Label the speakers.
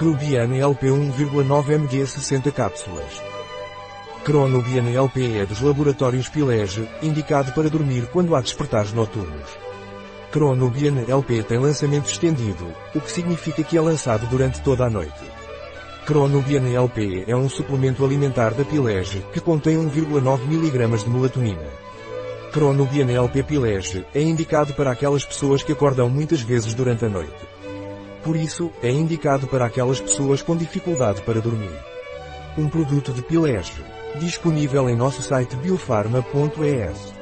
Speaker 1: Crubiane LP 1,9 mg 60 cápsulas. Cronubiane LP é dos laboratórios Pilege, indicado para dormir quando há despertares noturnos. Cronubiane LP tem lançamento estendido, o que significa que é lançado durante toda a noite. Cronubiane LP é um suplemento alimentar da Pilege, que contém 1,9 mg de melatonina. Cronubiane LP Pilege é indicado para aquelas pessoas que acordam muitas vezes durante a noite. Por isso, é indicado para aquelas pessoas com dificuldade para dormir. Um produto de Pilege. Disponível em nosso site biofarma.es.